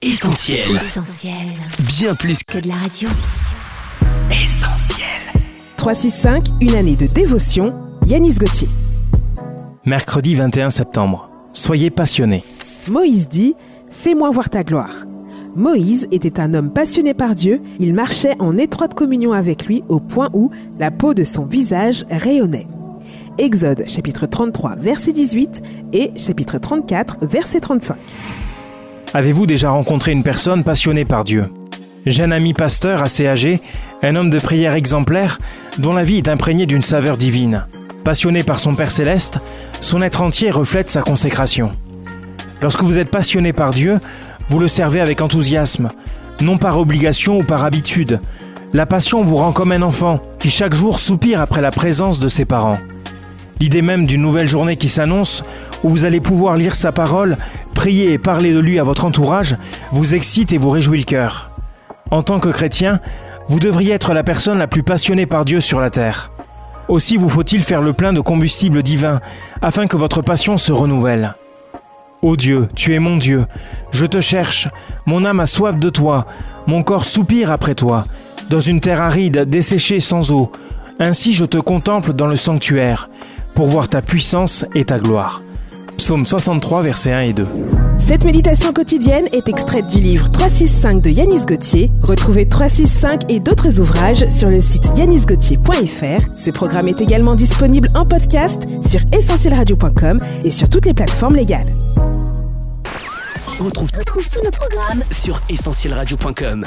Essentiel. Essentiel. Bien plus Que de la radio. qu'essentiel. 365, une année de dévotion, Yanis Gauthier. Mercredi 21 septembre. Soyez passionnés. Moïse dit Fais-moi voir ta gloire. Moïse était un homme passionné par Dieu, il marchait en étroite communion avec lui au point où la peau de son visage rayonnait. Exode chapitre 33 verset 18 et chapitre 34 verset 35. Avez-vous déjà rencontré une personne passionnée par Dieu? Jeune ami pasteur assez âgé, un homme de prière exemplaire dont la vie est imprégnée d'une saveur divine. Passionné par son Père céleste, son être entier reflète sa consécration. Lorsque vous êtes passionné par Dieu, vous le servez avec enthousiasme, non par obligation ou par habitude. La passion vous rend comme un enfant qui chaque jour soupire après la présence de ses parents. L'idée même d'une nouvelle journée qui s'annonce, où vous allez pouvoir lire sa parole, prier et parler de lui à votre entourage, vous excite et vous réjouit le cœur. En tant que chrétien, vous devriez être la personne la plus passionnée par Dieu sur la terre. Aussi vous faut-il faire le plein de combustible divin, afin que votre passion se renouvelle. Ô Dieu, tu es mon Dieu, je te cherche, mon âme a soif de toi, mon corps soupire après toi, dans une terre aride, desséchée sans eau. Ainsi je te contemple dans le sanctuaire, pour voir ta puissance et ta gloire. Psaume 63, versets 1 et 2. Cette méditation quotidienne est extraite du livre 365 de Yanis Gauthier. Retrouvez 365 et d'autres ouvrages sur le site yanisgauthier.fr. Ce programme est également disponible en podcast sur essentielradio.com et sur toutes les plateformes légales. On retrouve, Retrouve tous nos programmes sur essentielradio.com.